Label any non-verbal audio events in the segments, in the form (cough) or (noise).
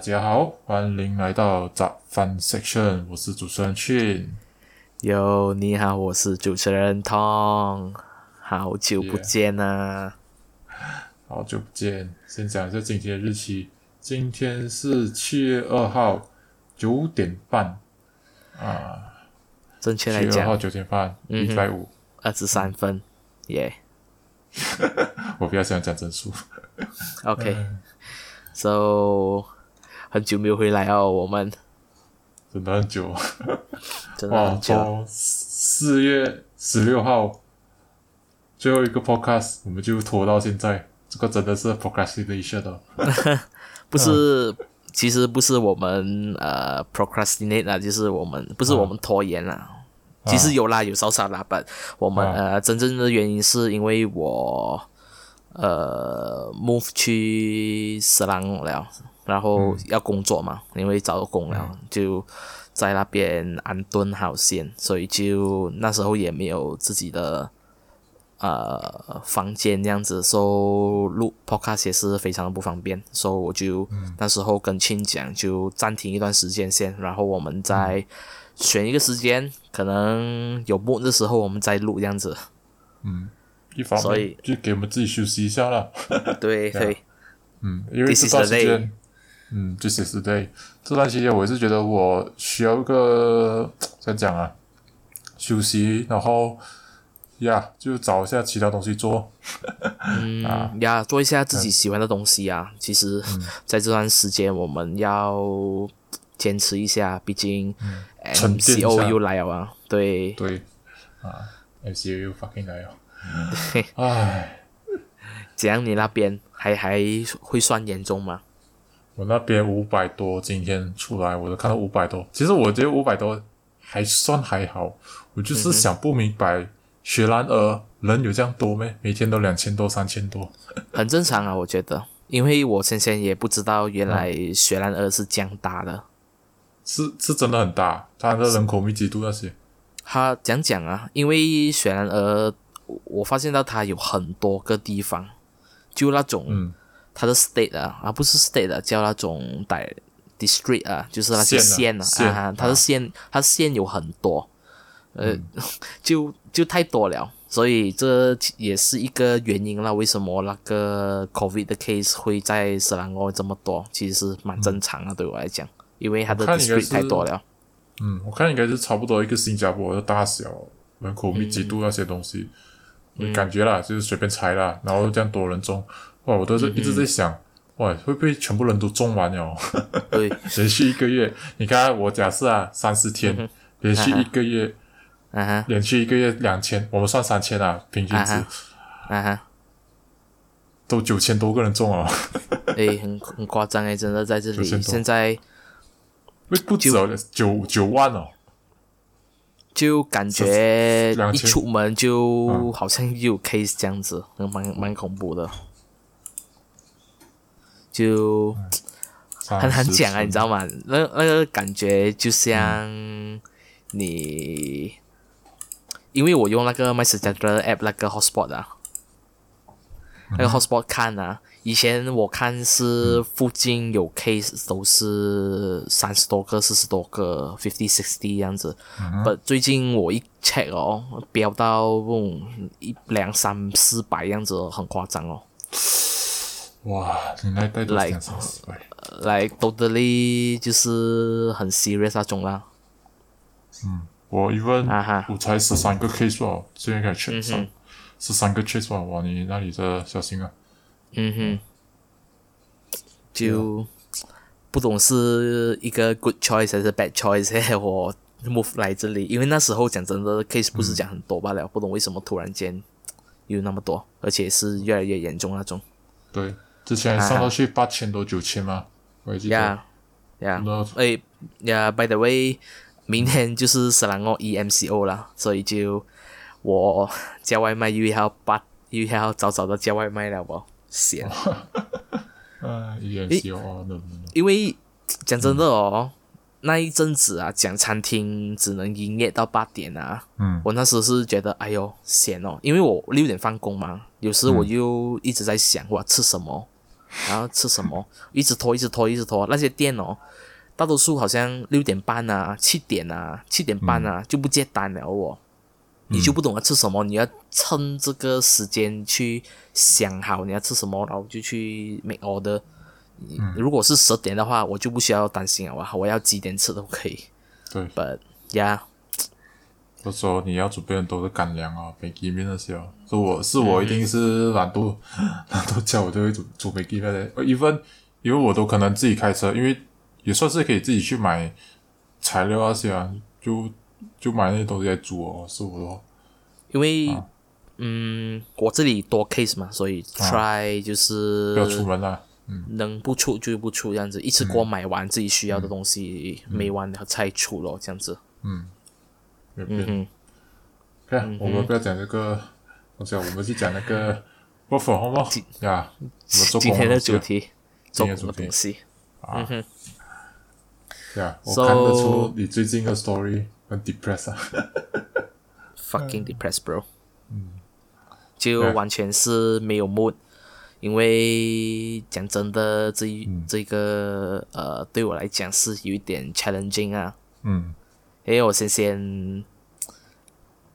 家好，欢迎来到杂饭 section，我是主持人俊。哟，你好，我是主持人 Tom，好久不见啊！好久不见，先讲一下今天的日期，今天是七月二号九点半。啊，正确来七月二号，九点半，一百五。二十三分，耶、(laughs) 我比较喜欢讲整数，OK，so (laughs) 很久没有回来哦，我们真的很久。真的哇，很久。从四月十六号最后一个 podcast，我们就拖到现在，这个真的是 procrastination 的。(laughs) 不是，其实不是我们呃 procrastinate 啊，就是我们不是我们拖延啦。其实有啦，有少少啦，但我们、啊呃真正的原因是因为我呃 move 去斯朗了，然后要工作嘛，因为找到工了，就在那边安顿好先，所以就那时候也没有自己的呃房间这样子，所以录 podcast 也是非常的不方便，所以我就、那时候跟亲讲就暂停一段时间先，然后我们再选一个时间，可能有播的时候我们再录这样子。嗯。一方所以面就给我们自己休息一下啦。对 (laughs) 对，嗯，因为 This 这 is 段 the 时间，嗯，this is the day。这段期间我也是觉得我需要一个 (tsk) 怎样讲啊，休息，然后呀，就找一下其他东西做。嗯 (laughs) 呀，做一下自己喜欢的东西啊。其实，在这段时间我们要坚持一下，毕竟 MCO 又来了啊。对，对，啊，MCU 又 fucking 来了。(laughs) 唉，怎样？你那边还还会算严重吗？我那边五百多，今天出来我都看到五百多。其实我觉得五百多还算还好，我就是想不明白，雪兰莪人有这样多咩？每天都两千多、三千多。(laughs) 很正常啊，我觉得，因为我先前也不知道原来雪兰莪是这样大的。是是真的很大，它的人口密集度那些，他讲讲啊，因为雪兰莪，我我发现到它有很多个地方，就那种、嗯它的 state 啊，啊不是 state 啊，叫那种 di district 啊，就是那些县啊，它的啊县，它县有很多，呃，(laughs) 就就太多了，所以这也是一个原因啦。为什么那个 COVID 的 case 会在斯兰莪这么多？其实是蛮正常的，对我来讲，因为它的 district 太多了。嗯，我看应该是差不多一个新加坡的大小，人口密集度那些东西，我感觉啦，就是随便猜啦，然后这样多人中，哇，我都是一直在想，哇，会不会全部人都中完了？对，(laughs) 连续一个月，你看我假设啊，三十天，连续一个月，啊哈，连续一个月两千，我们算三千啊，平均值啊啊哈。都九千多个人中哦，(laughs) 诶，很很夸张诶，真的在这里，现在不不止哦，九九万哦，就感觉一出门嗯就好像又有 case 这样子，蛮蛮恐怖的，就很难讲啊，你知道吗？那那个感觉就像你，因为我用那个 MySejahtera app 那个 hotspot 啊，那个 hotspot 看啊，以前我看是附近有 case 都是三十多个、四十多个、fifty sixty 这样子，不、最近我一 check 哦，飙到嗯一两三四百样子，很夸张哦。哇，你那一代都三十块，来 totally 就是很 serious 那种啦。嗯我 even 啊哈。我才十三个 case 哦，现在开始嗯 check 上十三个 case 哦，哇，你那里的小心啊！嗯哼，就不懂是一个 good choice 还是 bad choice，我 move 来这里，因为那时候讲真的 case 不是讲很多罢了，不懂为什么突然间有那么多，而且是越来越严重那种。对，之前上到去八千多九千嘛，我还记得。呀呀那，哎呀，by the way，明天就是斯兰奥 EMCO 了，所以就我叫外卖又要八又要早早的叫外卖了我闲。(laughs) 啊，EMC 哦，那那因为讲真的哦，那一阵子啊，讲餐厅只能营业到八点啊，嗯。我那时是觉得哎呦闲哦，因为我六点放工嘛，有时我又一直在想我要吃什么，然后吃什么，一直拖，一直拖，一直拖。那些店哦，大多数好像六点半啊、七点啊、七点半啊就不接单了哦。你就不懂要吃什么，你要趁这个时间去想好你要吃什么，然后就去 make order。如果是十点的话，我就不需要担心了，我我要几点吃都可以。对，But yeah，有时候你要准备很多的干粮啊，美鸡面那些哦。是我是我一定是懒惰，(laughs) 懒惰叫我就会煮煮美鸡面的。呃，even 因为我都可能自己开车，因为也算是可以自己去买材料那些啊，就就买那些东西来煮哦。是我的话，因为、嗯，我这里多 case 嘛，所以 try 就是不要出门啦。能不出就不出，这样子一次过买完自己需要的东西，没完了才出咯，这样子。没有变。嗯看，我们不要讲这个东西啊，我们去讲那个 work from home 哦呀。今天的主题，做工今天的主题的东西。啊，对啊，我 So- 看得出你最近的 story 很 depressed 啊。fucking depressed, bro。就完全是没有 mood，因为讲真的，这一、这个呃，对我来讲是有一点 challenging 啊。嗯因为我先先，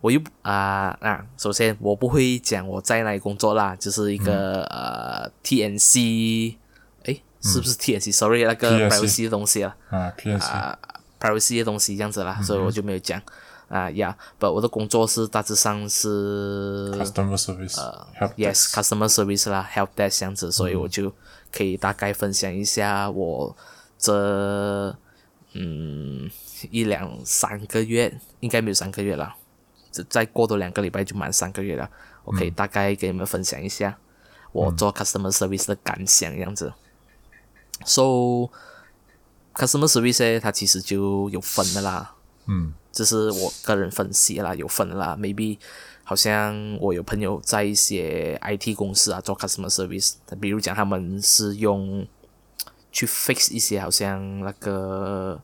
我又不啊啊，首先我不会讲我在哪里工作啦，就是一个、呃 TNC，诶，是不是 TNC？Sorry，、那个 privacy 的东西啊。啊，PNC 啊、privacy 的东西这样子啦，所以我就没有讲。啊呀。不，我的工作是大致上是 customer service，呃，help，yes，customer service 啦，help desk 这样子，所以我就可以大概分享一下我这嗯一两三个月，应该没有三个月了，这再过多两个礼拜就满三个月了。我可以大概给你们分享一下我做 customer service 的感想这样子。So customer service 呢，它其实就有分的啦。嗯这是我个人分析啦，有分的啦。Maybe 好像我有朋友在一些 IT 公司啊做 customer service，比如讲他们是用去 fix 一些好像那个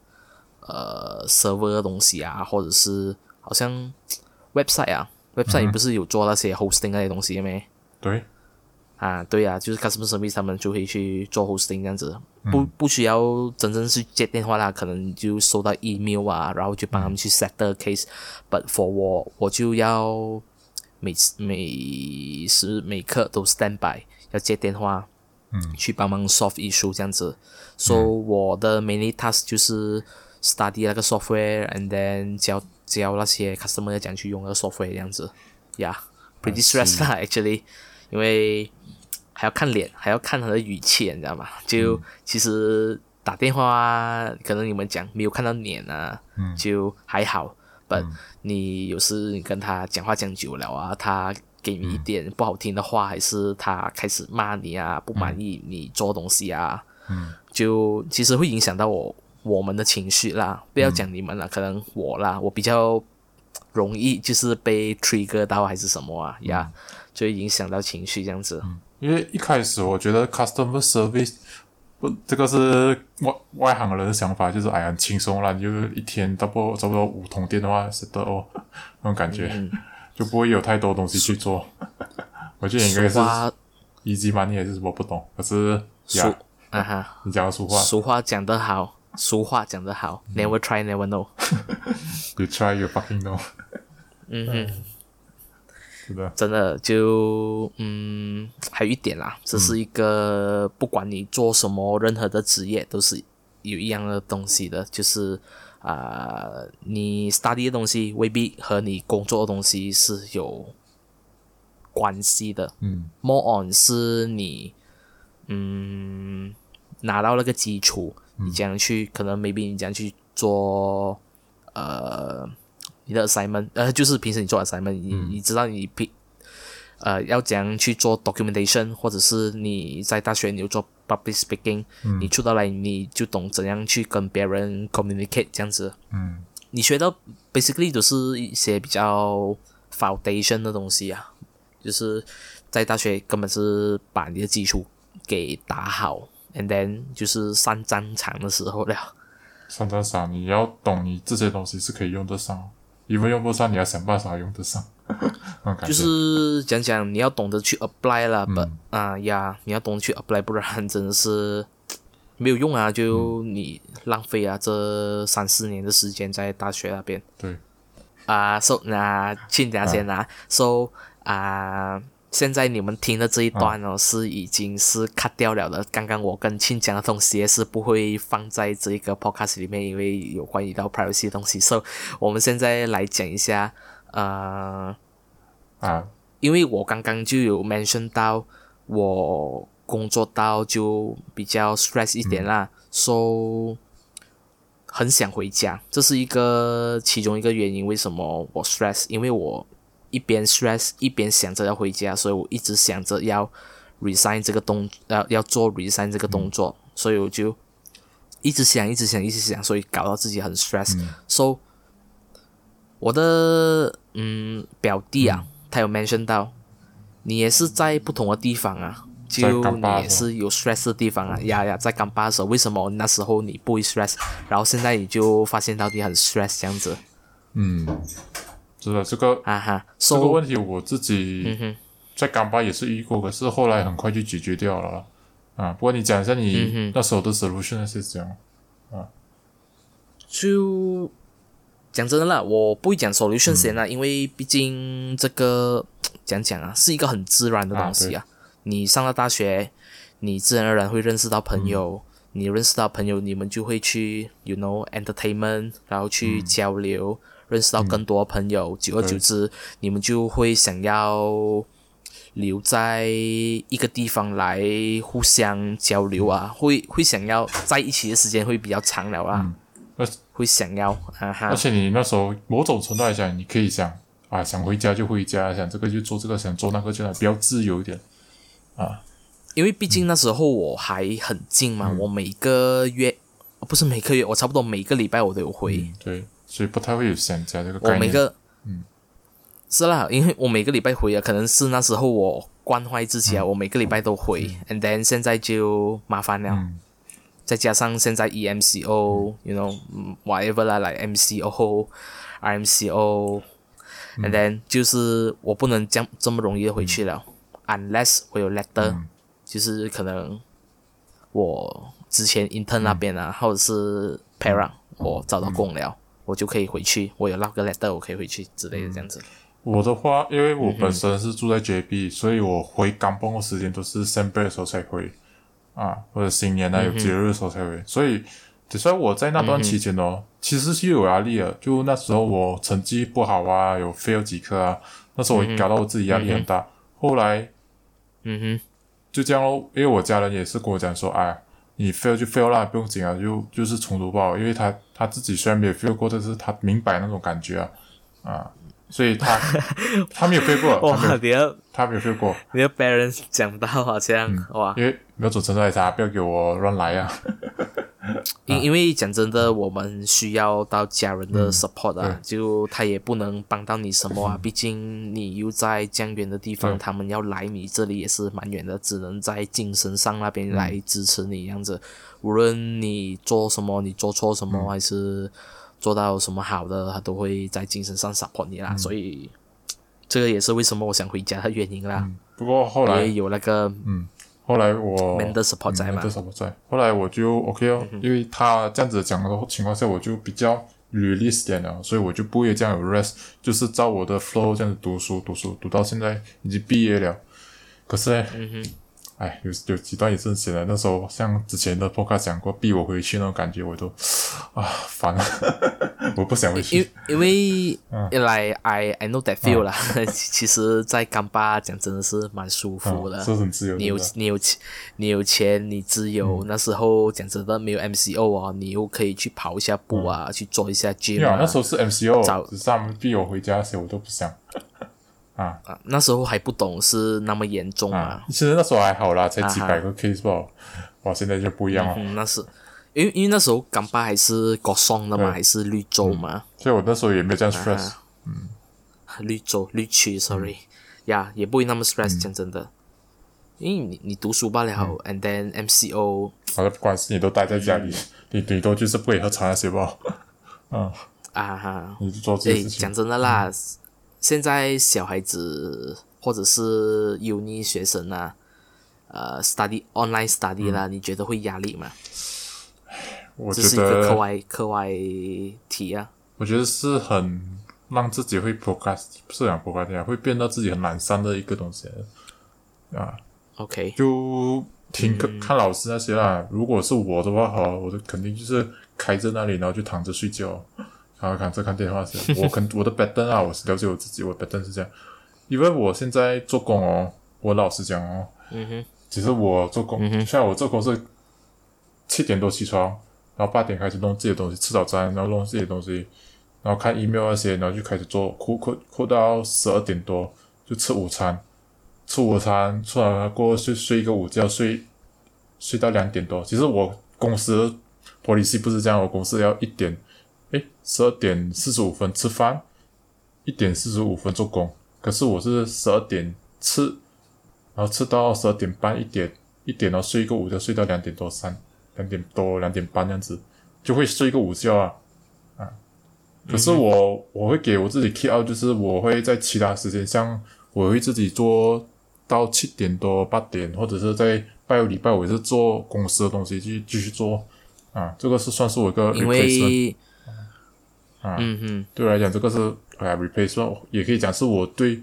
呃 server 的东西啊，或者是好像 website 啊，website 你不是有做那些 hosting 那些东西没？对，啊，对啊，就是 customer service 他们就会去做 hosting 这样子，不不需要真正是接电话啦，可能就收到 email 啊，然后就帮他们去 set the case。But for 我，我就要每次每时每刻都 stand by，要接电话，嗯，去帮忙 solve issue 这样子。So、我的 mainly task 就是 study 那个 software，and then 教教那些 customer 要怎样去用那个 software 这样子。Yeah，pretty stressed 啦，actually，因为还要看脸，还要看他的语气，你知道吗？就、其实打电话，可能你们讲没有看到脸啊，嗯就还好。but、你有时你跟他讲话讲久了啊，他给你一点不好听的话，还是他开始骂你啊，不满意你做东西啊，嗯。就其实会影响到我我们的情绪啦。不要讲你们了，可能我啦，我比较容易就是被 trigger 到还是什么啊呀就会影响到情绪这样子。因为一开始我觉得 customer service 不，这个是外外行人的想法，就是哎呀很轻松啦，你就一天差不多差不多五通电话是的哦，那种感觉、就不会有太多东西去做。(laughs) 我觉得应该是 easy 还是什么不懂，可是俗呀，啊哈，你讲的俗话俗话讲得好，俗话讲得好、n e v e r try never know。(laughs) you try you fucking know，嗯哼。(laughs) 是的，真的就嗯，还有一点啦，这是一个、不管你做什么，任何的职业都是有一样的东西的，就是啊、你 study 的东西未必和你工作的东西是有关系的。嗯，more on 是你嗯拿到那个基础，你这样去，可能 maybe 你这样去做呃你的 assignment，呃就是平时你做 assignment，你、你知道你平呃要怎样去做 documentation，或者是你在大学你有做 public speaking，、你出到来你就懂怎样去跟别人 communicate 这样子。嗯你学到 basically 都是一些比较 foundation 的东西啊，就是在大学根本是把你的基础给打好，and then 就是上战场的时候了。上战场你要懂你这些东西是可以用得上，因为用不上你要想办法用得上。(laughs) 就是讲讲你要懂得去 apply 啦，不、嗯啊呀，你要懂得去 apply，不然真的是没有用啊，就你浪费啊这三四年的时间在大学那边对，啊。so 那亲家先啊，so 啊。现在你们听的这一段哦，是已经是 cut 掉了的。刚刚我跟亲讲的东西也是不会放在这个 podcast 里面，因为有关于到 privacy 的东西。So 我们现在来讲一下，呃，啊，因为我刚刚就有 mention 到我工作到就比较 stress 一点啦、so 很想回家，这是一个其中一个原因。为什么我 stress？因为我一边 stress 一边想着要回家，所以我一直想着要 resign 这个动，要要做 resign 这个动作，所以我就一直想，一直想，一直想，所以搞到自己很 stress、so 我的嗯表弟啊，他有 mention 到，你也是在不同的地方啊，在就你也是有 stress 的地方啊，呀呀，在港巴的时候，为什么那时候你不会 stress，然后现在你就发现到你很 stress 这样子，嗯，是的，这个哈哈这个问题我自己在港巴也是遇过，可是后来很快就解决掉了啦。啊。不过你讲一下嗯你那时候的 solution 是怎样？啊？就讲真的啦，我不会讲 solution 先嗯，因为毕竟这个 (tsk) 讲讲啊，是一个很自然的东西啊。你上了大学，你自然而然会认识到朋友，嗯你认识到朋友，你们就会去，you know entertainment，然后去交流，认识到更多朋友。久而久之，你们就会想要留在一个地方来互相交流啊，会会想要在一起的时间会比较长了啊。而会想要啊哈。而，且你那时候某种程度来讲，你可以想啊，想回家就回家，想这个就做这个，想做那个就那，比较自由一点啊。因为毕竟那时候我还很近嗯。嘛，我每个月不是每个月，我差不多每个礼拜我都有回，嗯，对，所以不太会有想家这个概念。我每个嗯。是啦，因为我每个礼拜回啊，可能是那时候我关怀自己啊，我每个礼拜都回，and then 现在就麻烦了。嗯再加上现在 E EMCO，you know 嗯 whatever 啦，来 MCO、RMCO，and then 就是我不能这样这么容易的回去了、u n l e s s 我有 letter，、就是可能我之前 intern 那边啊，或者是 parent，我找到工了，我就可以回去，我有那个 letter，我可以回去之类的这样子。我的话，因为嗯我本身是住在 JB，、所以我回港崩的时间都是 s e 的时候才回啊，或者新年嗯啊有节日的时候才回，所以只算我在那段期间哦，其实是有压力的。就那时候我成绩不好啊，有 fail 几科啊，那时候我搞到我自己压力很大。后来嗯哼，就这样咯，因为我家人也是跟我讲说，哎，你 fail 就 fail 啦，不用紧啊，就就是重读报，因为他他自己虽然没有 fail 过，但是他明白那种感觉啊，啊，所以他 (laughs) 他没有 fail 过，哇，有你的他没有 fail 过，你的 parents 讲到好像、哇，因为没有准程度来他不要给我乱来啊，(laughs) 因因为讲真的，我们需要到家人的 support 啊，嗯就他也不能帮到你什么啊，(laughs) 毕竟你又在这样远的地方，他们要来你这里也是蛮远的，只能在精神上那边来支持你这样子。无论你做什么，你做错什么，还是做到什么好的，他都会在精神上 support 你啦。所以这个也是为什么我想回家的原因啦，不过后来也有那个后来我 mental support 在嘛。嗯。mental support 在，后来我就 OK 哦，因为他这样子讲的情况下，我就比较 release 点了，所以我就不会这样有 rest，就是照我的 flow 这样子读书读书读到现在已经毕业了，可是呢，嗯哎，有有几段也是很闲的，那时候像之前的 podcast 讲过，逼我回去那种感觉，我都啊烦了，(laughs) 我不想回因去。因为嗯来 I I know that feel 啦，(laughs) 其实，在干巴讲真的是蛮舒服的。嗯是很自由的，你有你有钱，你有钱，你自嗯由。那时候讲真的没有 MCO 啊，你又可以去跑一下步啊，去做一下 gym 对啊，啊。那时候是 MCO，早只是他们逼我回家，所以我都不想。啊啊那时候还不懂是那么严重啊啊。，其实那时候还好啦，才几百个 case 吧。哇，现在就不一样了。嗯，那是因为因为那时候干巴还是国松的嘛，还是绿洲嘛，所以我那时候也没有这样 stress。嗯绿洲绿区，sorry，呀，也不会那么 stress，讲真的。因为你你读书罢了，and then MCO 好像不管是你都待在家里，你顶多就是不可以喝茶那些吧。(laughs) 嗯，啊哈，你就做这诶，些事情讲。真的啦，现在小孩子或者是 uni 学生啊，呃，study online study 啦，你觉得会压力吗？我觉得是一个课，外课外题啊。我觉得是很让自己会 procrast，不是讲 procrast，会变到自己很懒散的一个东西啊。OK，就听课、看老师那些啦。如果是我的话，好，我的肯定就是开在那里，然后就躺着睡觉，然后看这看电话是。(laughs) 我肯我的 pattern 啊，我是了解我自己，我的 pattern 是这样。因为我现在做工哦，我老实讲哦，嗯哼，其实我做工，像我做工是七点多起床，然后八点开始弄自己的东西，吃早餐，然后弄自己的东西，然后看 email 那些，然后就开始做，哭哭哭到十二点多就吃午餐，吃午餐吃完了过后睡睡一个午觉，睡睡到两点多。其实我公司 policy 不是这样，我公司要一点，诶，十二点四十五分吃饭，一点四十五分做工，可是我是十二点吃。然后吃到十二点半一点一点，然后睡一个午觉，睡到两点多三两点多两点半这样子，就会睡一个午觉啊啊。可是我、我会给我自己 keep out，就是我会在其他时间，像我会自己做到七点多八点，或者是在拜六礼拜我也是做公司的东西继续继续做啊，这个是算是我一个因 replacement。为啊嗯哼，对我来讲，这个是哎 replacement，也可以讲是我对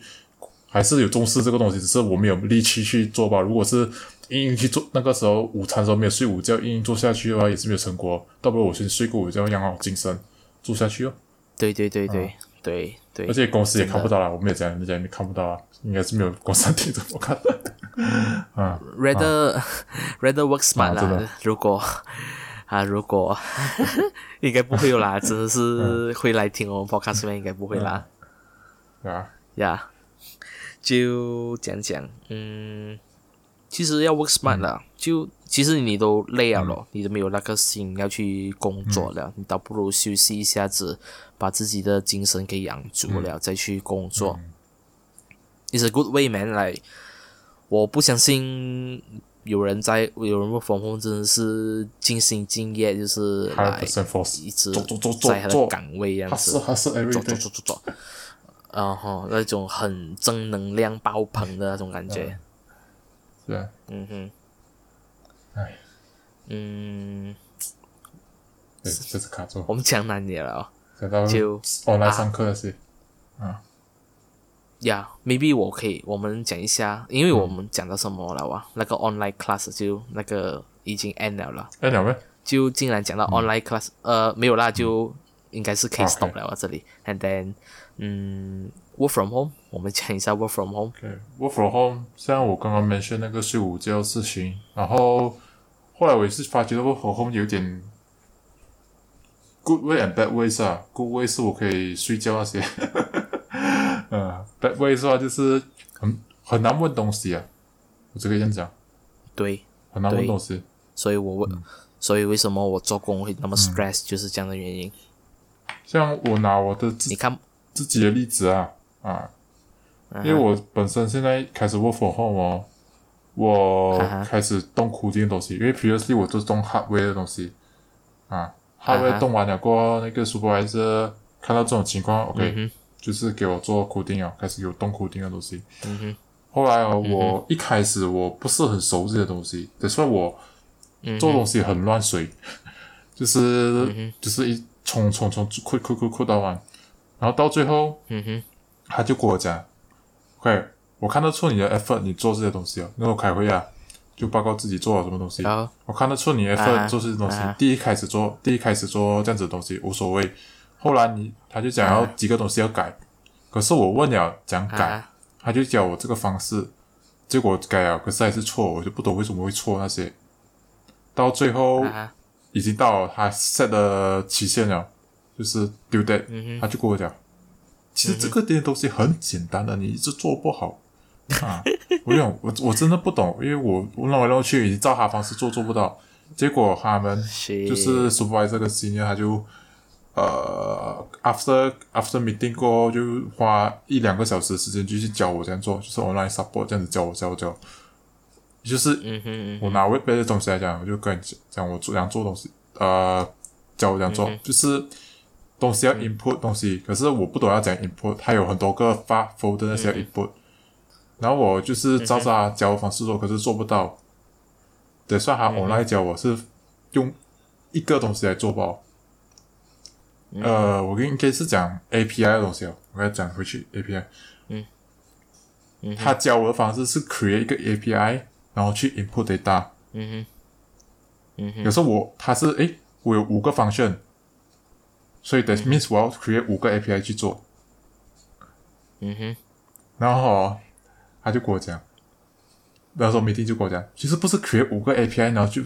还是有重视这个东西，只是我没有力气去做吧。如果是硬硬去做，那个时候午餐的时候没有睡午觉，硬硬做下去的话，也是没有成果。倒不如我先睡个午觉，养好精神，做下去哦。对对对对对对而，且公司也看不到了，我没有讲，人家也看不到啊，应该是没有公司听着我看。(laughs) 啊，rather rather work smart 啦。如果啊，如果 (laughs) 应该不会有啦，真的是会来听我们 podcast 吗？应该不会啦。啊，呀就讲讲，嗯，其实要 work smart 啦，就其实你都累了咯，你都没有那个心要去工作了，你倒不如休息一下子，把自己的精神给养足了，再去工作。It's a good way, man. 来，我不相信有人在有人 work from home 真的是尽心尽业，就是还来一直在他的做，岗位这样子。做做做做。做，然后那种很正能量爆棚的那种感觉，是啊，嗯哼，唉，嗯，对，这是卡住，我们讲难点了就 online 啊。上课那些，呀、yeah,，maybe 我可以我们讲一下，因为我们讲到什么了哇？那个 online class 就那个已经 end 了啦，哎，两位，就竟然讲到 online class，、呃，没有啦，就应该是可以 stop 了啊这里，and then，嗯，work from home，我们讲一下 work from home，对，work from home，像我刚刚 mention 那个睡午觉事情，然后后来我也是发觉 work from home 有点 good way and bad ways 啊，good way 是我可以睡觉那些，嗯，bad way 的话就是很很难问东西啊，我只可以这样讲，对，很难问东西，所以我问，所以为什么我做工会那嗯。么 stress，、就是这样的原因。像我拿我的自你看，自己的例子啊啊，嗯。因为我本身现在开始 work from home 哦，我开始动苦这些东西，因为 previously 我都是动 hardware 的东西啊啊，hardware 动完了过后，那个 supervisor 看到这种情况，OK，、嗯就是给我做 coding 啊，开始有动 coding 的东西。嗯哼，后来哦，我一开始我不是很熟这些东西，所以我嗯做东西很乱水，(laughs) 就是、就是一冲冲冲，哭哭哭哭到完，然后到最后嗯哼，他就跟我讲，OK，我看得出你的 effort，你做这些东西哦。那我开会啊，就报告自己做了什么东西。我看得出你 effort 做这些东西。啊第一开始做，第一开始做这样子的东西无所谓。后来你他就讲要啊。几个东西要改，可是我问了讲改，啊。他就教我这个方式，结果改了，可是还是错，我就不懂为什么会错那些。到最后啊。已经到了他 set 的期限了，就是 due date，、嗯他就跟我讲，其实这个点东西很简单的，你一直做不好。啊。(laughs) 我用我我真的不懂，因为我我弄来弄去，已经照他方式做做不到，结果他们 (laughs) 就是 supervisor 这个 senior 他就呃 after after meeting 过后就花一两个小时的时间就去教我这样做，就是 online support 这样子教我教我教，就是嗯哼嗯我拿 web 的东西来讲，我就跟你讲我做怎样做东西，呃，教我怎样做，就是东西要 input 东西，可是我不懂要怎样 input，它有很多个发 folder 那些要 input，、然后我就是照着他教的方式做，可是做不到。得算他 online 教我是用一个东西来做吧。呃，我应该是讲 API 的东西哦，我要讲回去 API。嗯他教我的方式是 create 一个 API，然后去 input data。嗯哼，嗯哼，有时候我他是诶，我有五个 function，所以 that means 我要 create 五个 API 去做。嗯哼，然后哦他就跟我讲，那时候 meeting 就跟我讲，其实不是 create 五个 API，然后就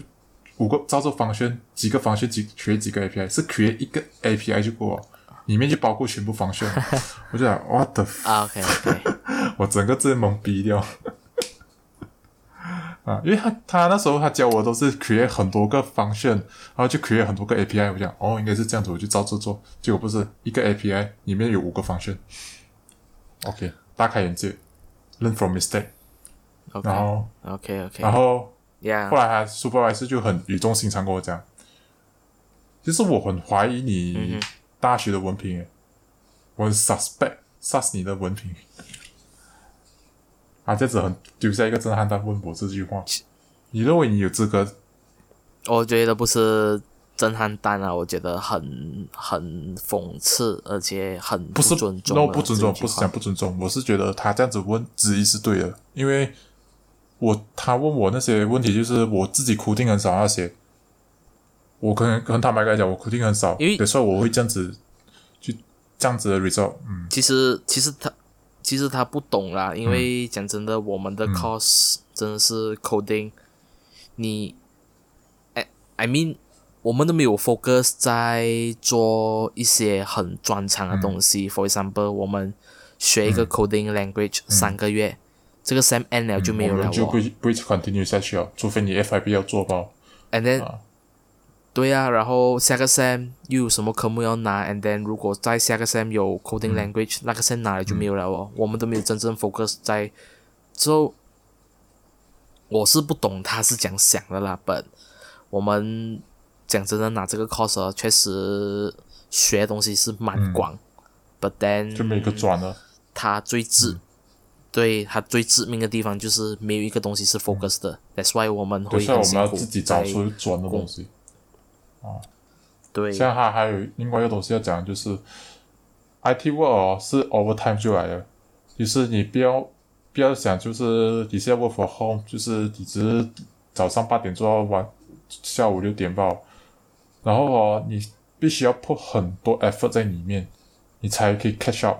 五个照作方程几个方程几学几个 api 是可以一个 api 就够了里面就包括全部方程 (laughs) 我就想我的 ok ok 我整个直接懵逼掉。(laughs) 啊因为他他那时候他教我都是 create 很多个方式然后就 create 很多个 api 我想哦应该是这样子我就照着做结果不是一个 api 里面有五个方式 ok 大开眼界 learn from mistake 然后 ok ok 然后后来他 supervisor 就很语重心长跟我讲，其实我很怀疑你大学的文凭，诶，我很 suspect sus 你的文凭。啊，这样子很丢下一个震撼弹问我这句话，你认为你有资格？我觉得不是震撼弹啊，我觉得很很讽刺，而且很不是尊重 no 不尊重，不是讲不尊重，我是觉得他这样子问质疑是对的，因为我他问我那些问题，就是我自己苦定很少那些，我可能很坦白跟你讲，我苦定很少，因为有时候我会这样子，就这样子的 result，嗯，其实其实他其实他不懂啦，因为讲真的，我们的 course 真的是 coding，你，I I mean，我们都没有 focus 在做一些很专长的东西。For example，我们学一个 coding language 三个月，这个 Sam end 了就没有了哦我们就不。会不会 continue 下去了，除非你 FIB 要做包，And then，、啊。对呀、然后下个 Sam 又有什么科目要拿，and then 如果在下个 Sam 有 coding language，、那个 Sam 拿了就没有了哦。我们都没有真正 focus 在，之后我是不懂他是讲想的啦，but 我们讲真的拿这个 course 哦确实学的东西是蛮广、b u t then 就没有一个转了，他最致，对它最致命的地方就是没有一个东西是 focus 的、t h a t s why 我们对，所以我们会很辛苦要自己找出转的东西。对。像他还有另外一个东西要讲，就是 IT work 哦是 overtime 就来了，就是你不要不要想，就是你现在 work from home，就是你只是早上八点做到晚下午六点吧，然后哦你必须要 put 很多 effort 在里面，你才可以 catch up。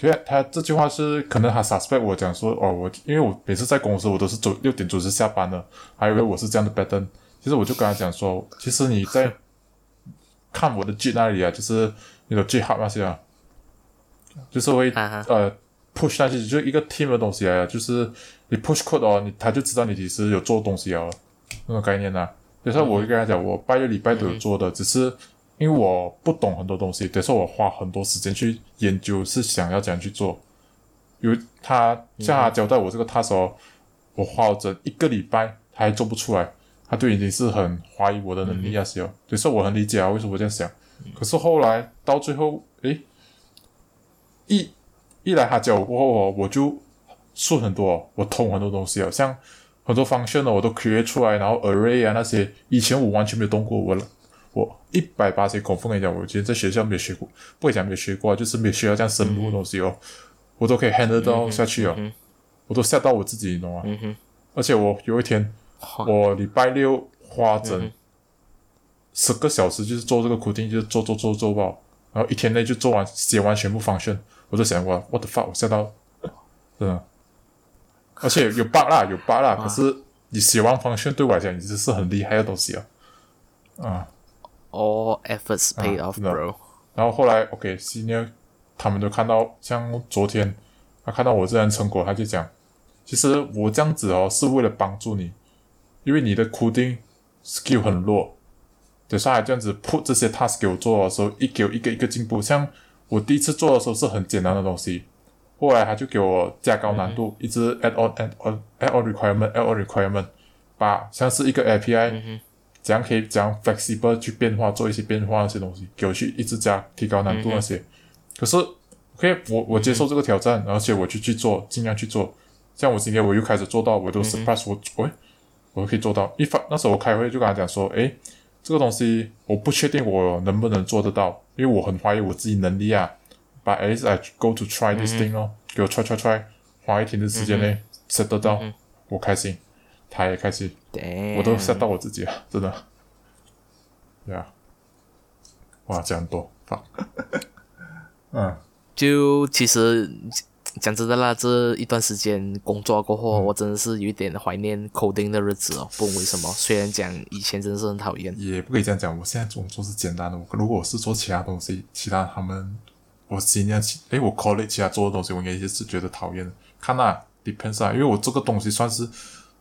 可是他这句话是可能他 suspect 我讲说哦我因为我每次在公司我都是准六点准时下班的，还以为我是这样的 pattern。其实我就跟他讲说，其实你在看我的 G 那里啊，就是你的 G hub 那些啊，就是会、啊呃 push 那些，就一个 team 的东西啊，就是你 push code 哦，你他就知道你其实有做东西哦，那种概念啊。有时候我会跟他讲，我拜六礼拜都有做的，只是因为我不懂很多东西，等于说我花很多时间去研究，是想要怎样去做。有他像他交代我这个 task 哦，我花了整一个礼拜，他还做不出来，他就已经是很怀疑我的能力啊些哦。所以说我很理解啊，为什么我这样想。可是后来到最后，诶，一一来他教我过后哦，我就顺很多、哦，我通很多东西哦，像很多 function 呢，我都 create 出来，然后 array 啊那些，以前我完全没有动过，我我一百八十孔风跟你讲，我以前在学校没有学过，不会讲没有学过啊，就是没有学到这样深入的东西哦，我都可以 handle 到下去哦，我都吓到我自己，你懂吗？嗯，而且我有一天，我礼拜六花整十个小时，就是做这个 coding，就是做做做做吧，然后一天内就做完写完全部 function，我就想哇，what the fuck，我吓到，真的，而且有 bug 啦，有 bug 啦，可是你写完 function 对我来讲已经是很厉害的东西了，啊、all efforts paid off, bro。然后后来，OK，senior、他们都看到，像昨天他看到我这样成果，他就讲，其实我这样子哦是为了帮助你，因为你的 coding skill 很弱，等下来这样子 put 这些 task 给我做的时候，一给我一个一个进步。像我第一次做的时候是很简单的东西，后来他就给我加高难度，一直 add on add on add on requirement add on requirement，把像是一个 API、怎样可以怎样 flexible 去变化，做一些变化那些东西，给我去一直加提高难度那些。可是，OK，我我接受这个挑战，而且我去去做，尽量去做。像我今天我又开始做到，我都 surprise 我，喂，我可以做到。一发那时候我开会就跟他讲说，诶，这个东西我不确定我能不能做得到，因为我很怀疑我自己能力啊。But at least I go to try this thing 哦，给我 try try try，花一天的时间内 set 得到，我开心，他也开心，我都 set 到我自己了，真的。对啊，哇，这样多，(laughs) 嗯，就其实讲真的啦，这一段时间工作过后，我真的是有一点怀念 coding 的日子哦。不问为什么，虽然讲以前真的是很讨厌，也不可以这样讲。我现在工作是简单的，如果我是做其他东西，其他他们。我今天其诶，我 college 其他做的东西，我应该也是觉得讨厌的。看那 depends 啊，因为我这个东西算是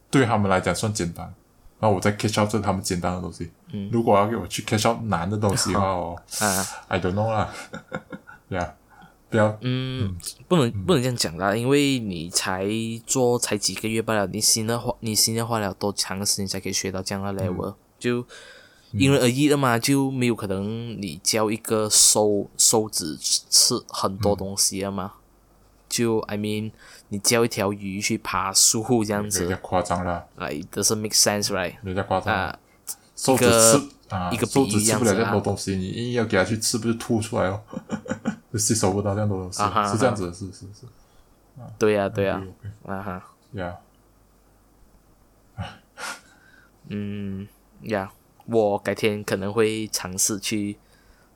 对他们来讲算简单，那我在 catch up 这他们简单的东西。嗯，如果要给我去 catch up 难的东西的话，哦，啊，I don't know 啦，对啊，不要，嗯，不能不能这样讲啦，因为你才做才几个月罢了，你新的话，你新的花了多长时间才可以学到这样的 level？就。因人而异的嘛，就没有可能你教一个手手指吃很多东西了嘛？就 I mean，你教一条鱼去爬树这样子，有点夸张了。Like doesn't make sense, right？有点夸张。啊，手指吃啊，一个手指吃不了这么多东西，你硬要给它去吃，不就吐出来哦？就吸收不到这样多东西，是这样子，是是是。对呀对呀，啊哈，呀，(laughs) 嗯呀。我改天可能会尝试去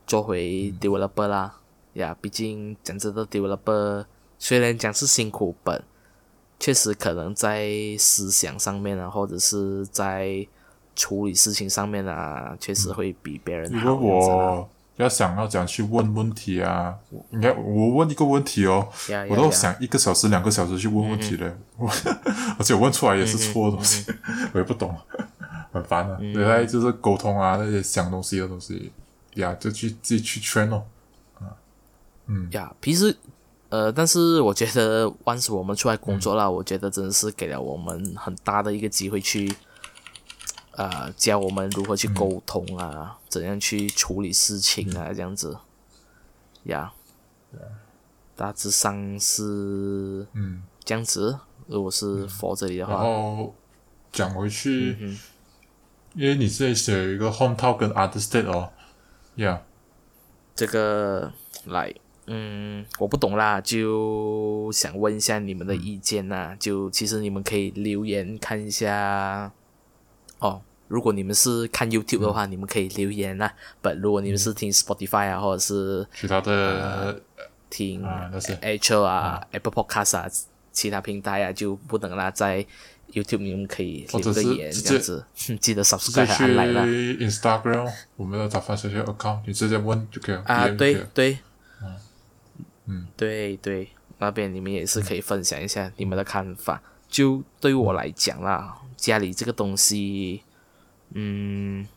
做回 developer 啦，呀，毕竟讲真的，developer 虽然讲是辛苦本，确实可能在思想上面啊，或者是在处理事情上面啊，确实会比别人好。如果我要想要讲去问问题啊，你看我问一个问题哦，我都想一个小时、两个小时去问问题的，(laughs) 而且问出来也是错的东西，(laughs) 我也不懂。很烦啊，原来就是沟通啊，那些想东西的东西呀，就去自己去圈哦，啊，嗯呀，平时呃，但是我觉得，once 我们出来工作了，我觉得真的是给了我们很大的一个机会去，呃，教我们如何去沟通啊，怎样去处理事情啊，这样子，呀，大致上是嗯。这样子，如果是 for 这里的话，然后讲回去。因为你这里写有一个 home town 跟 other state 哦，Yeah，这个来，嗯，我不懂啦，就想问一下你们的意见呐。就其实你们可以留言看一下，哦，如果你们是看 YouTube 的话，你们可以留言呐。不，如果你们是听 Spotify 啊，或者是其他的听 H 啊、Apple Podcast 啊，其他平台啊，就不能啦，在。YouTube 你们可以留个言这样子，记得 subscribe 按来了。Instagram 我们的打发小小 account，你直接问就可以了。啊，对对，嗯嗯，对对，那边你们也是可以分享一下你们的看法。就对于我来讲啦，家里这个东西，嗯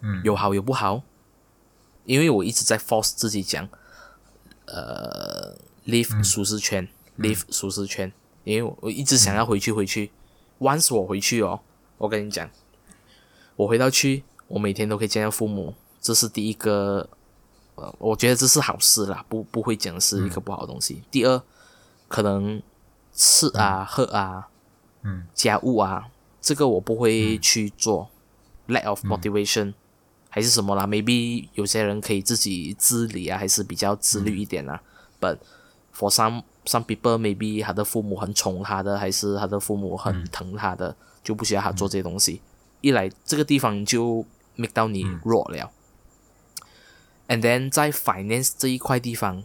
嗯，有好有不好，因为我一直在 force 自己讲，呃，leave 舒适圈，leave 舒适圈。因为我一直想要回去，回去。Once 我回去哦，我跟你讲，我回到去，我每天都可以见到父母，这是第一个，呃，我觉得这是好事啦，不不会讲是一个不好的东西。第二，可能吃啊、喝啊、嗯，家务啊，这个我不会去做，lack of motivation 还是什么啦？Maybe 有些人可以自己自理啊，还是比较自律一点啊。But for some Some people maybe 他的父母很宠他的，还是他的父母很疼他的，就不需要他做这些东西。一来这个地方就 make 到你弱了。And then 在 finance 这一块地方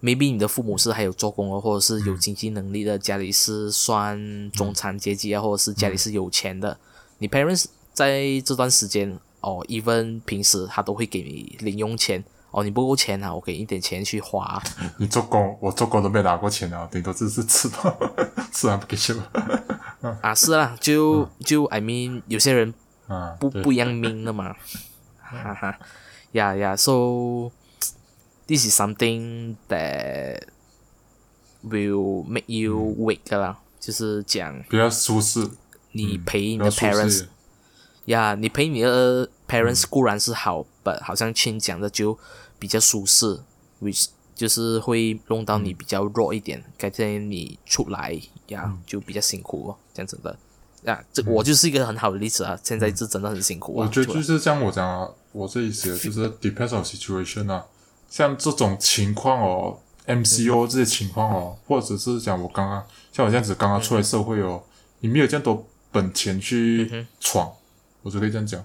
，maybe 你的父母是还有做工哦，或者是有经济能力的，家里是算中产阶级啊，或者是家里是有钱的。你 parents 在这段时间哦，even 平时他都会给你零用钱。哦，你不够钱啊，我给一点钱去花。(laughs) 你做工，我做工都没拿过钱啊，顶多只是吃到 (laughs) 吃完不给钱。(laughs) 啊，是啊，就就 I mean，有些人啊不不一样命的嘛，哈哈，呀呀，so this is something that will make you wake 啦，就是讲比较舒适，你陪你的 parents。呀，你陪你的 parents 固然是好，but 好像亲讲的就比较舒适，which 就是会弄到你比较弱一点，改天你出来呀就比较辛苦哦，这样子的。啊，这我就是一个很好的例子啊！现在是真的很辛苦我觉得就是像我讲啊，我这里写的就是 depends on situation 啊，像这种情况哦，MCO 这些情况哦，或者是讲我刚刚像我这样子刚刚出来社会哦，你没有这样多本钱去闯，我就可以这样讲。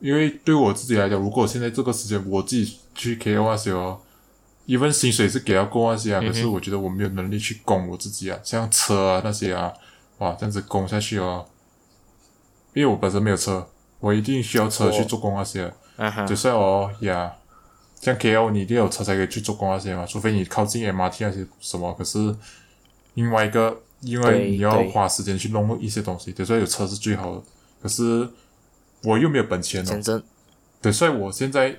因为对我自己来讲，如果现在这个时间我自己去 KO 那些哦，一份薪水是给到够那些啊，可是我觉得我没有能力去供我自己啊，像车啊那些啊，哇，这样子供下去哦，因为我本身没有车，我一定需要车去做工那些，嗯哼就，算哦呀，像 KL 你一定有车才可以去做工那些嘛，除非你靠近 MRT 那些什么，可是另外一个，因为你要花时间去弄一些东西，对，所以有车是最好的，可是我又没有本钱哦。对，所以我现在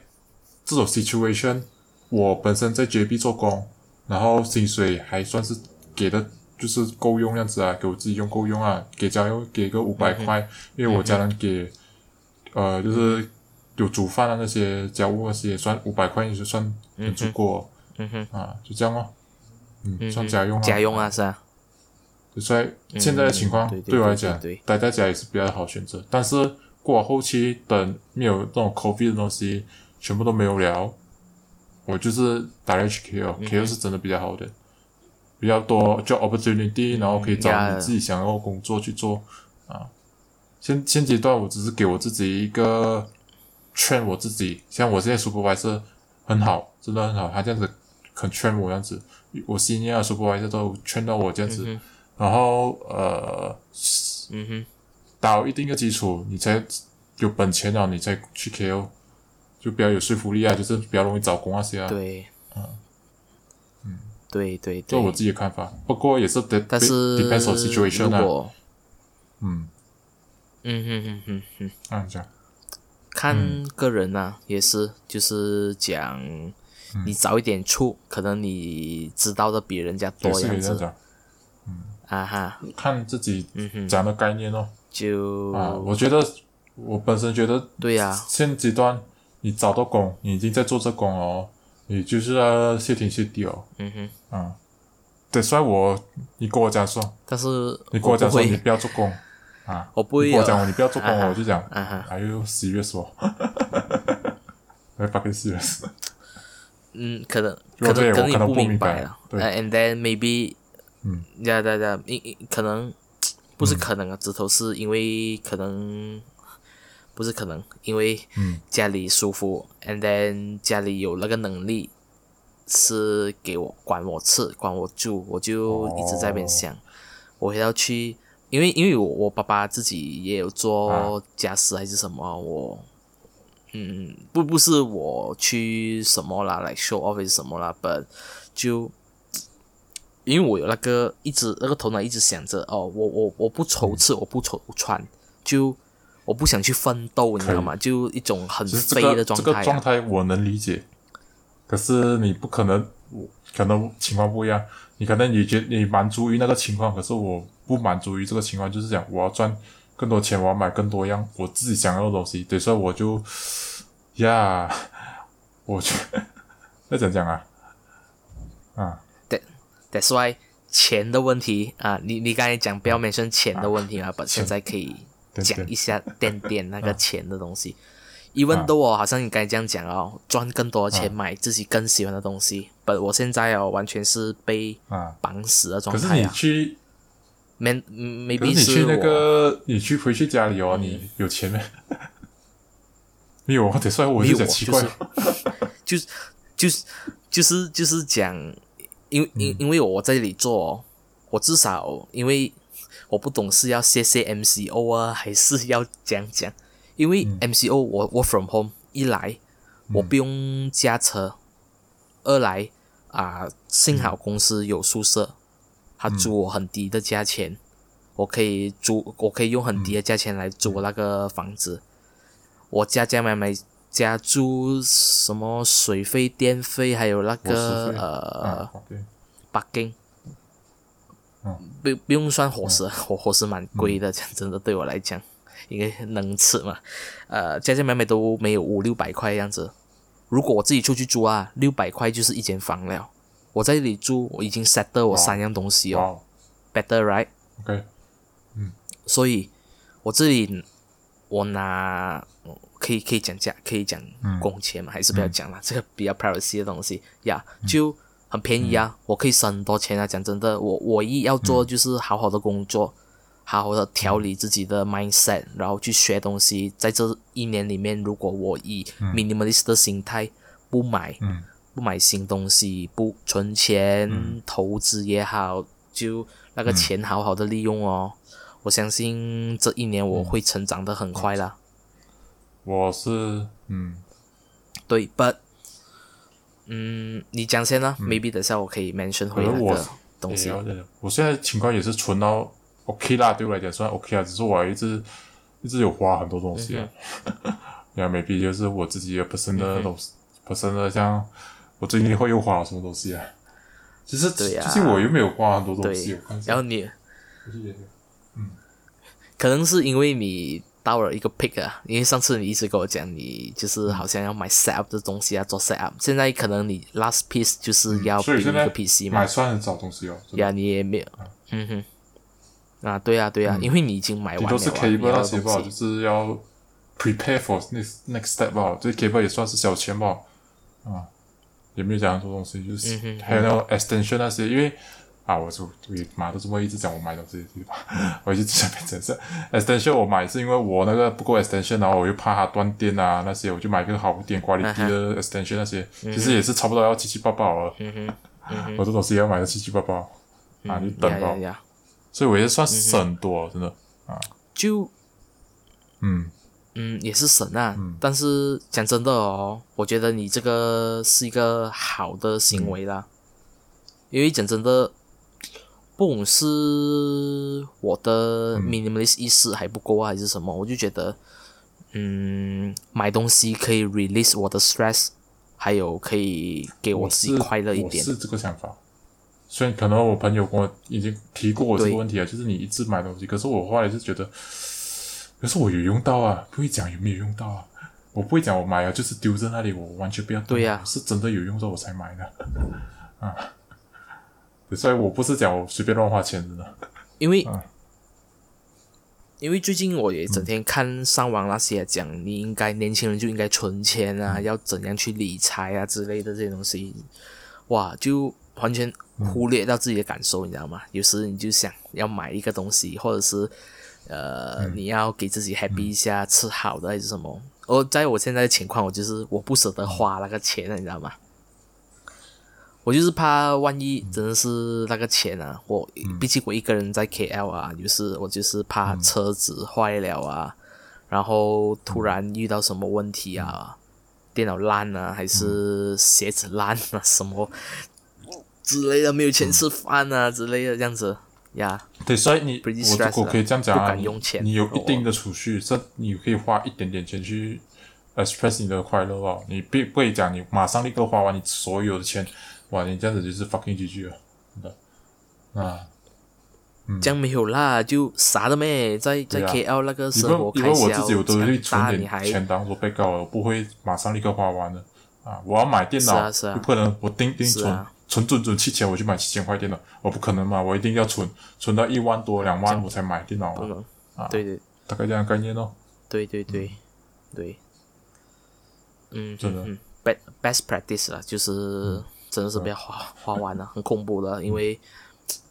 这种 situation，我本身在 JB 做工，然后薪水还算是给的，就是够用样子啊，给我自己用够用啊，给家用给个五百块，因为我家人给，呃，就是有煮饭啊那些家务那些，算五百块也是算很足够哦、嗯哼，啊，就这样哦，嗯，算家用啊，家用啊是啊，所以现在的情况嗯对我来讲待在家也是比较好选择。但是过后期等没有这种 coffee 的东西，全部都没有了，我就是 KL，KL、嗯是真的比较好的，比较多 job opportunity，然后可以找你自己想要的工作去做啊。现现阶段我只是给我自己一个劝我自己，像我现在 supervisor 很好，真的很好，他这样子肯劝我这样子，我 senior supervisor 都劝到我这样子。嗯然后呃，嗯哼，打好一定的基础，你才有本钱了，你再去 KO，就比较有说服力啊，就是比较容易找工那些啊。对，嗯，对对对。这我，自己的看法，不过也是 de 但是 depends on situation 啊。如果嗯，嗯哼哼哼哼，啊，这样，看个人呐、也是，就是讲嗯你早一点出，可能你知道的比人家也多样子。是这样讲，啊哈，看自己嗯哼，讲的概念哦。就啊，我觉得我本身觉得对呀、现阶段你找到工，你已经在做这工了哦，你就是要谢天谢地哦。嗯哼，啊，对，所以我你跟我讲说，但是你跟我讲说你不要做工啊，我不会我讲你不要做工我就讲啊哈，哎呦 serious 哦，(laughs) 我 fucking serious，嗯，可能可能可能你不明明白了，对。呃，and then maybe，嗯，呀呀呀，因因可能不是可能啊，直头是因为可能不是可能，因为嗯。家里舒服，and then 家里有那个能力是给我管我吃管我住，我就一直在那边想，我要去，因为因为我我爸爸自己也有做家事还是什么，我嗯不不是我去什么啦，来 show off 还是什么啦，but 就。因为我有那个一直那个头脑一直想着哦，我我我不愁吃，我不愁穿，就我不想去奋斗，你知道吗？就一种很飞个这个的状态、啊。状态我能理解，可是你不可能，我可能情况不一样，你可能你觉你满足于那个情况，可是我不满足于这个情况，就是讲我要赚更多钱，我要买更多样我自己想要的东西，对，所以我就呀，我去 (laughs) 那怎么讲啊？啊，That's why 钱的问题啊，你你刚才讲不要 mention 钱的问题啊，不、现在可以对对讲一下点点那个钱的东西。even though 哦，好像你刚才这样讲哦，赚更多的钱买自己更喜欢的东西。不，我现在哦，完全是被啊，绑死的状可是你态啊。去，可 maybe 是你去那个，你去回去家里哦，你有钱没？没有，我得算，我有哦就讲奇怪，就是就是就是就是讲，因为嗯。因因为我在这里做哦，我至少因为我不懂是要谢谢 MCO 啊，还是要讲讲，因为嗯。MCO 我 work from home 一来我不用驾车，二来啊、幸好公司有宿舍，他租我很低的价钱，我可以租我可以用很低的价钱来租我那个房子，我家家买买加租什么水费、电费，还有那个呃啊，OK，parking，嗯。不不用算伙食，伙伙食蛮贵的，讲真的对我来讲，应该能吃嘛。呃，家家买买都没有五六百块样子。如果我自己出去租啊，六百块就是一间房了。我在这里住，我已经 set 到我三样东西哦，better right？OK，嗯，所以我这里我拿可以可以讲价，可以讲工钱嘛，还是不要讲了，这个比较 privacy 的东西。呀，就很便宜啊，我可以省很多钱啊。讲真的，我我一要做就是好好的工作，好好的调理自己的 mindset，然后去学东西。在这一年里面，如果我以 minimalist 的心态不买。不买新东西，不存钱，投资也好，就那个钱好好的利用哦。我相信这一年我会成长的很快啦。我是嗯，对，but 嗯，你讲先呢？maybe 等下我可以 mention 回那个东西。我现在情况也是存到 OK 啦，对我来讲算 OK 啊，只是我一直一直有花很多东西啊。然后 maybe 就是我自己也不生的东西，不生的像。我最近会又花了什么东西啊？其实最近我又没有花很多东西。然后你，嗯，可能是因为你到了一个 pick 啊，因为上次你一直跟我讲，你就是好像要买 set up 的东西啊，做 set up。现在可能你 last piece 就是要一个 PC 嘛。买算很少东西哦。呀，你也没有，嗯哼。啊，对啊，对啊，因为你已经买完了。都是 cable 那些吧，就是要 prepare for next next step 吧。这 cable 也算是小钱吧，啊。也没有讲很多东西，就是还有那种 extension 那些，因为啊，我就妈都这么一直讲我买东西对吧？(laughs) 我一直在变成是 extension，我买是因为我那个不够 extension，然后我又怕它断电啊那些，我就买个好一点、管理低的 extension 那些，其实也是差不多要七七八八了。(laughs) 我这东西要买的七七八八啊，就等吧。所以我也算省多，真的啊。就嗯。嗯，也是省啊，但是讲真的哦，我觉得你这个是一个好的行为啦，因为讲真的，不管是我的 minimalist 意识还不够啊，还是什么，我就觉得，嗯，买东西可以 release 我的 stress，还有可以给我自己快乐一点。是这个想法，虽然可能我朋友跟我已经提过我这个问题啊，就是你一直买东西，可是我后来是觉得。可是我有用到啊，不会讲有没有用到啊？我不会讲我买啊就是丢在那里，我完全不要动。对呀，是真的有用到我才买的 (laughs) 啊。所以我不是讲我随便乱花钱的。因为，因为最近我也整天看上网那些讲，你应该年轻人就应该存钱啊，要怎样去理财啊之类的这些东西，哇，就完全忽略到自己的感受，你知道吗？有时你就想要买一个东西，或者是。呃，你要给自己 happy 一下，吃好的还是什么？而在我现在的情况，我就是我不舍得花那个钱，你知道吗？我就是怕万一真的是那个钱啊，我毕竟我一个人在 KL 啊，就是我就是怕车子坏了啊，然后突然遇到什么问题啊，电脑烂啊，还是鞋子烂啊，什么之类的，没有钱吃饭啊之类的这样子。呀，对，所以你我如果可以这样讲啊，你有一定的储蓄，这你可以花一点点钱去 express 你的快乐哦。你不不会讲你马上立刻花完你所有的钱，哇，你这样子就是 fucking GG 了，真的啊，这样没有啦，就啥都没，在在 KL 那个生活开销，存点钱当做被告，我不会马上立刻花完的啊。我要买电脑，不可能我定定存。存准准七千，我去买七千块电脑，我不可能嘛，我一定要存，存到一万多两万我才买电脑嘛，啊，对对，大概这样概念哦。对对对对，嗯，真的，best best practice 啊，就是真的是不要花花完了，很恐怖的，因为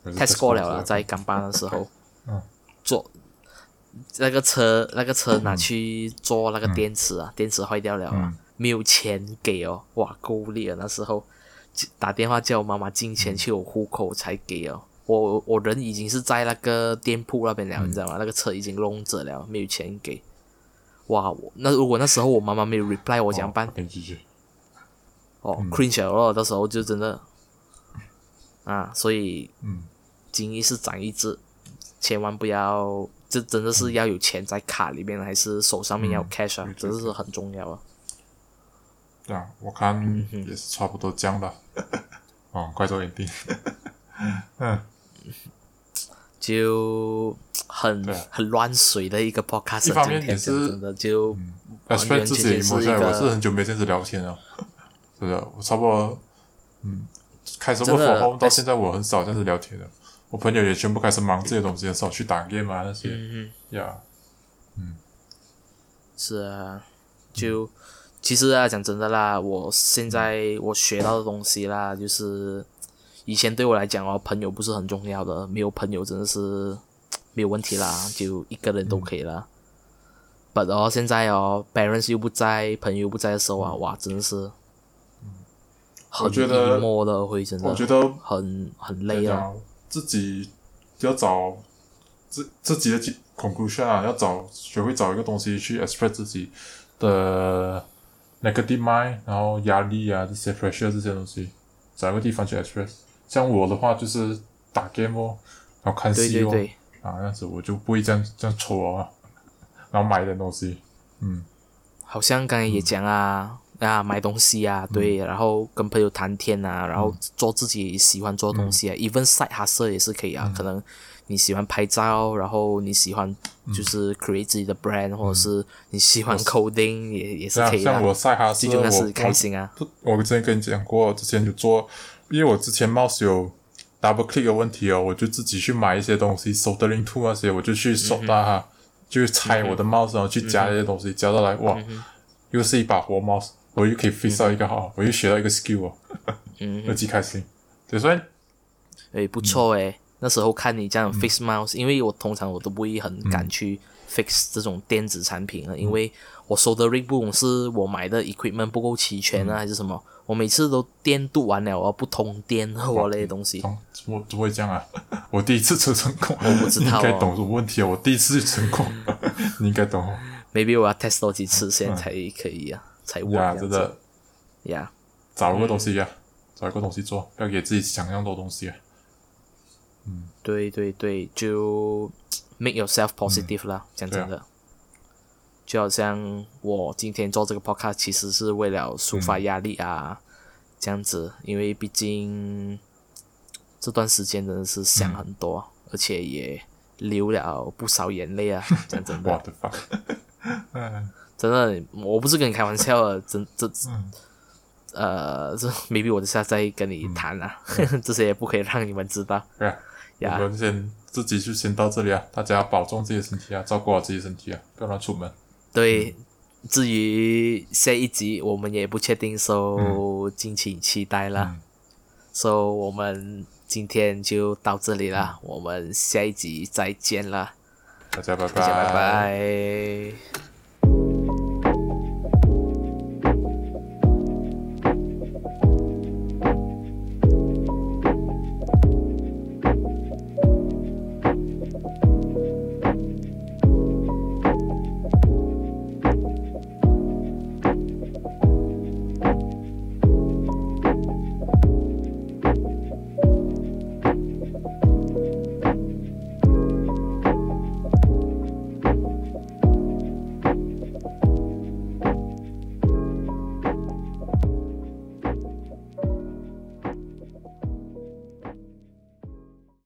test 过了了，在港班的时候，嗯，做那个车那个车拿去做那个电池啊，电池坏掉了啊，没有钱给哦，哇，够力啊那时候。打电话叫我妈妈进钱去我户口才给哦，我我人已经是在那个店铺那边了，你知道吗？那个车已经弄着了，没有钱给。哇，我那如果那时候我妈妈没有 reply 我怎么办？哦，cringe 了，到时候就真的。啊，所以嗯，经一事长一智，千万不要，这真的是要有钱在卡里面，还是手上面要 cash 啊，真的是很重要啊。对啊，我看也是差不多这样吧。(laughs) 哦，快做眼定。(laughs) 嗯，就很啊。很乱水的一个 podcast，一方面也是真的就完全自己的全 emotion，是一个我是很久没这样子聊天了，(laughs) 是的，我差不多，嗯，开始真 work 的 from home 到现在，我很少这样子聊天了。我朋友也全部开始忙这些东西，很少去打 game 啊那些，嗯呀，是啊，就其实啊，讲真的啦，我现在我学到的东西啦，就是以前对我来讲哦，朋友不是很重要的，没有朋友真的是没有问题啦，(laughs) 就一个人都可以啦。But 哦，现在哦，parents 又不在，朋友又不在的时候啊，哇，真的是，很我觉得 emo 的会真的，我觉得很很累啊。自己要找自自己的 conclusion 啊，要找学会找一个东西去 express 自己的 negative mind，然后压力啊这些 pressure 这些东西，找一个地方去 express。像我的话就是打 game 哦，然后看戏哦，对对对，啊，这样子我就不会这样这样抽啊，然后买一点东西，嗯，好像刚才也讲啊，啊买东西啊，对，然后跟朋友谈天啊，然后做自己喜欢做的东西啊、e v e n side hustle 也是可以啊。可能你喜欢拍照，然后你喜欢就是 create 自己的 brand，、或者是你喜欢 coding 也也是可以的像像。我赛哈斯，我开心啊！不，我之前跟你讲过，之前有做，因为我之前 mouse 有 double click 的问题哦，我就自己去买一些东西，soldering tool 那些，我就去 solder 它，就拆我的 mouse，然后去加这些东西，加到来，哇，又是一把活 mouse，我又可以 fix 到一个好，我又学到一个 skill 哦，嗯又 (laughs) 极开心。对，所以诶，不错嗯诶。那时候看你这样 fix mouse，、因为我通常我都不会很嗯敢去 fix 这种电子产品了，因为我收的 rig 不懂是我买的 equipment 不够齐全嗯啊，还是什么，我每次都电镀完了，我不通电或那些东西。怎怎么怎么会这样啊？(laughs) 我第一次出成功，我不知道哦你应该懂什么问题啊？我第一次成功，(laughs) 你应该懂哦。maybe 我要 test 多几次先才可以啊，才嗯呀，真的。呀。找一个东西呀、找一个东西做，不要给自己想象多东西啊。对对对，就 make yourself positive 啦，讲真的，就好像我今天做这个 podcast，其实是为了抒发压力啊，这样子，因为毕竟这段时间真的是想很多，而且也流了不少眼泪啊，(laughs) 讲真我的，(laughs) 真的，我不是跟你开玩笑的，真这。呃，这 maybe 我等下再跟你谈啊，(laughs) 这些也不可以让你们知道。我们先自己就先到这里啊，大家保重自己的身体啊，照顾好自己的身体啊，不要乱出门。对，至于下一集我们也不确定，so 嗯敬请期待啦。so 我们今天就到这里啦，我们下一集再见啦，大家拜大家拜拜。